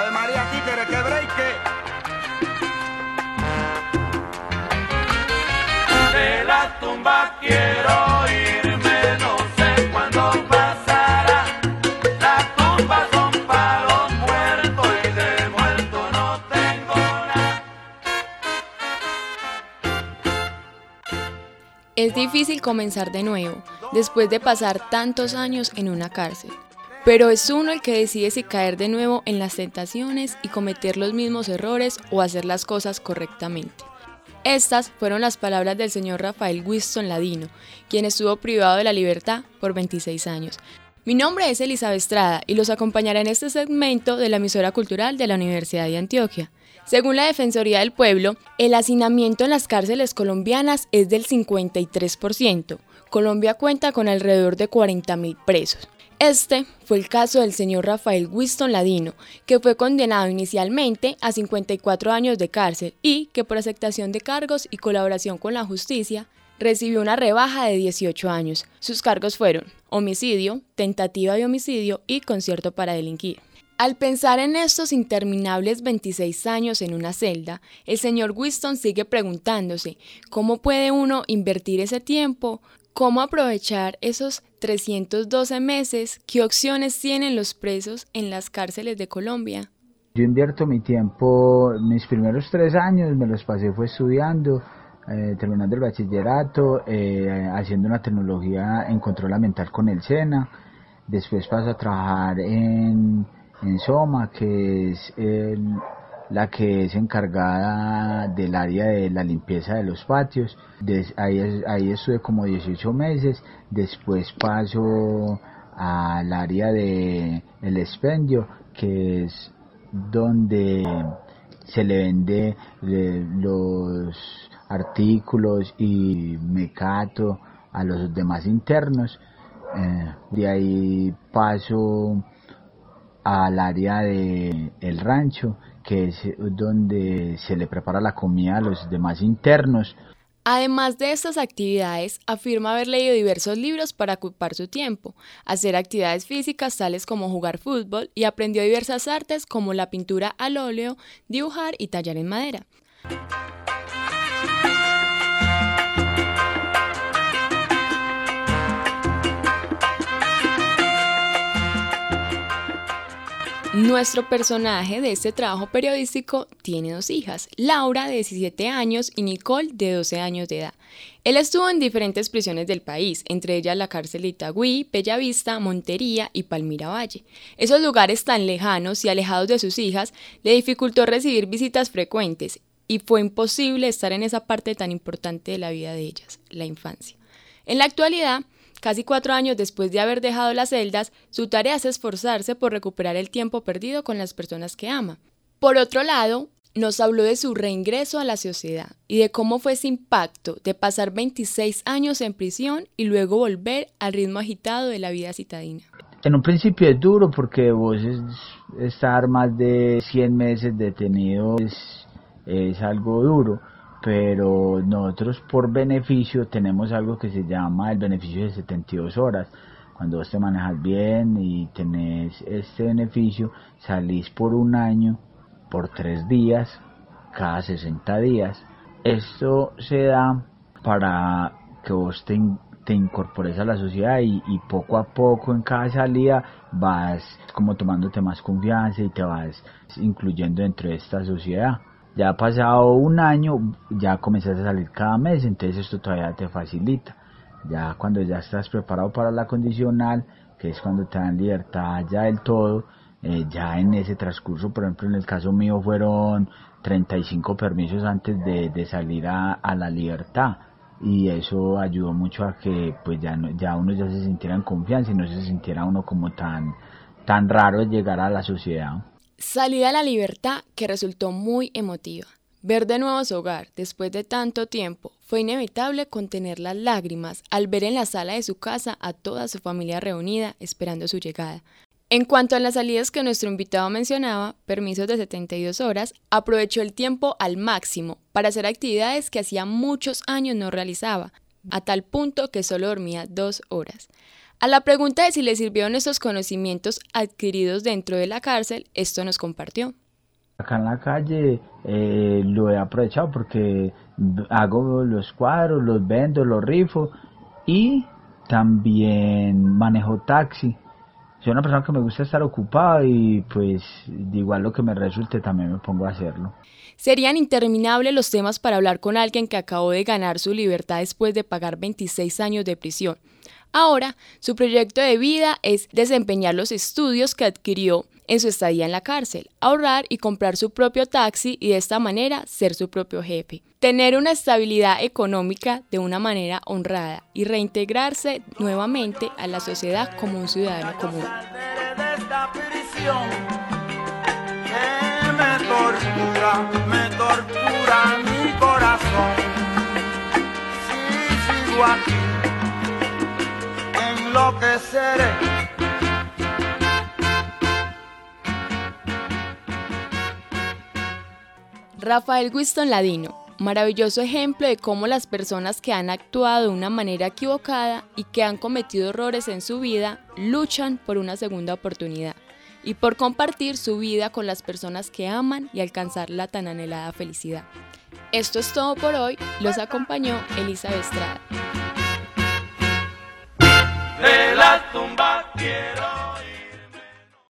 Ave María, títere, que break. De la tumba quiero irme, no sé cuándo pasará. La tumba son para los muertos y de muerto no tengo nada. Es difícil comenzar de nuevo, después de pasar tantos años en una cárcel. Pero es uno el que decide si caer de nuevo en las tentaciones y cometer los mismos errores o hacer las cosas correctamente. Estas fueron las palabras del señor Rafael Winston Ladino, quien estuvo privado de la libertad por 26 años. Mi nombre es Elizabeth Estrada y los acompañaré en este segmento de la emisora cultural de la Universidad de Antioquia. Según la Defensoría del Pueblo, el hacinamiento en las cárceles colombianas es del 53%. Colombia cuenta con alrededor de 40.000 presos. Este fue el caso del señor Rafael Winston Ladino, que fue condenado inicialmente a 54 años de cárcel y que por aceptación de cargos y colaboración con la justicia recibió una rebaja de 18 años. Sus cargos fueron homicidio, tentativa de homicidio y concierto para delinquir. Al pensar en estos interminables 26 años en una celda, el señor Winston sigue preguntándose cómo puede uno invertir ese tiempo, cómo aprovechar esos 312 meses, qué opciones tienen los presos en las cárceles de Colombia. Yo invierto mi tiempo, mis primeros tres años me los pasé fue estudiando, eh, terminando el bachillerato, eh, haciendo una tecnología en control ambiental con el SENA. Después paso a trabajar en, en SOMA, que es el, la que es encargada del área de la limpieza de los patios. ahí, estuve como 18 meses, después paso al área de el expendio, que es donde se le vende eh, los artículos y mecato a los demás internos. Eh, de ahí paso al área de el rancho que es donde se le prepara la comida a los demás internos. Además de estas actividades, afirma haber leído diversos libros para ocupar su tiempo, hacer actividades físicas tales como jugar fútbol y aprendió diversas artes como la pintura al óleo, dibujar y tallar en madera. Nuestro personaje de este trabajo periodístico tiene dos hijas, Laura de 17 años y Nicole de 12 años de edad. Él estuvo en diferentes prisiones del país, entre ellas la cárcel de Itagüí, Bellavista, Montería y Palmira Valle. Esos lugares tan lejanos y alejados de sus hijas le dificultó recibir visitas frecuentes y fue imposible estar en esa parte tan importante de la vida de ellas, la infancia. En la actualidad, Casi cuatro años después de haber dejado las celdas, su tarea es esforzarse por recuperar el tiempo perdido con las personas que ama. Por otro lado, nos habló de su reingreso a la sociedad y de cómo fue ese impacto de pasar 26 años en prisión y luego volver al ritmo agitado de la vida citadina. En un principio es duro porque vos estar más de 100 meses detenido es algo duro pero nosotros por beneficio tenemos algo que se llama el beneficio de 72 horas. Cuando vos te manejas bien y tenés este beneficio, salís por un año, por tres días, cada 60 días. Esto se da para que vos te, incorpores a la sociedad y, y, poco a poco en cada salida vas como tomándote más confianza y te vas incluyendo dentro de esta sociedad. Ya ha pasado un año, ya comienzas a salir cada mes, entonces esto todavía te facilita. Ya cuando ya estás preparado para la condicional, que es cuando te dan libertad ya del todo, eh, ya en ese transcurso, por ejemplo, en el caso mío fueron 35 permisos antes de, salir a, la libertad y eso ayudó mucho a que pues ya, ya uno ya se sintiera en confianza y no se sintiera uno como tan, tan raro llegar a la sociedad. Salida a la libertad que resultó muy emotiva. Ver de nuevo su hogar después de tanto tiempo fue inevitable contener las lágrimas al ver en la sala de su casa a toda su familia reunida esperando su llegada. En cuanto a las salidas que nuestro invitado mencionaba, permisos de 72 horas, aprovechó el tiempo al máximo para hacer actividades que hacía muchos años no realizaba, a tal punto que solo dormía dos horas. A la pregunta de si le sirvieron esos conocimientos adquiridos dentro de la cárcel, esto nos compartió. Acá en la calle eh, lo he aprovechado porque hago los cuadros, los vendo, los rifo y también manejo taxi. Soy una persona que me gusta estar ocupada y pues de igual lo que me resulte también me pongo a hacerlo. Serían interminables los temas para hablar con alguien que acabó de ganar su libertad después de pagar 26 años de prisión. Ahora, su proyecto de vida es desempeñar los estudios que adquirió en su estadía en la cárcel, ahorrar y comprar su propio taxi y de esta manera ser su propio jefe, tener una estabilidad económica de una manera honrada y reintegrarse nuevamente a la sociedad como un ciudadano común. Rafael Winston Ladino, maravilloso ejemplo de cómo las personas que han actuado de una manera equivocada y que han cometido errores en su vida luchan por una segunda oportunidad y por compartir su vida con las personas que aman y alcanzar la tan anhelada felicidad. Esto es todo por hoy, los acompañó Elizabeth Estrada. Quiero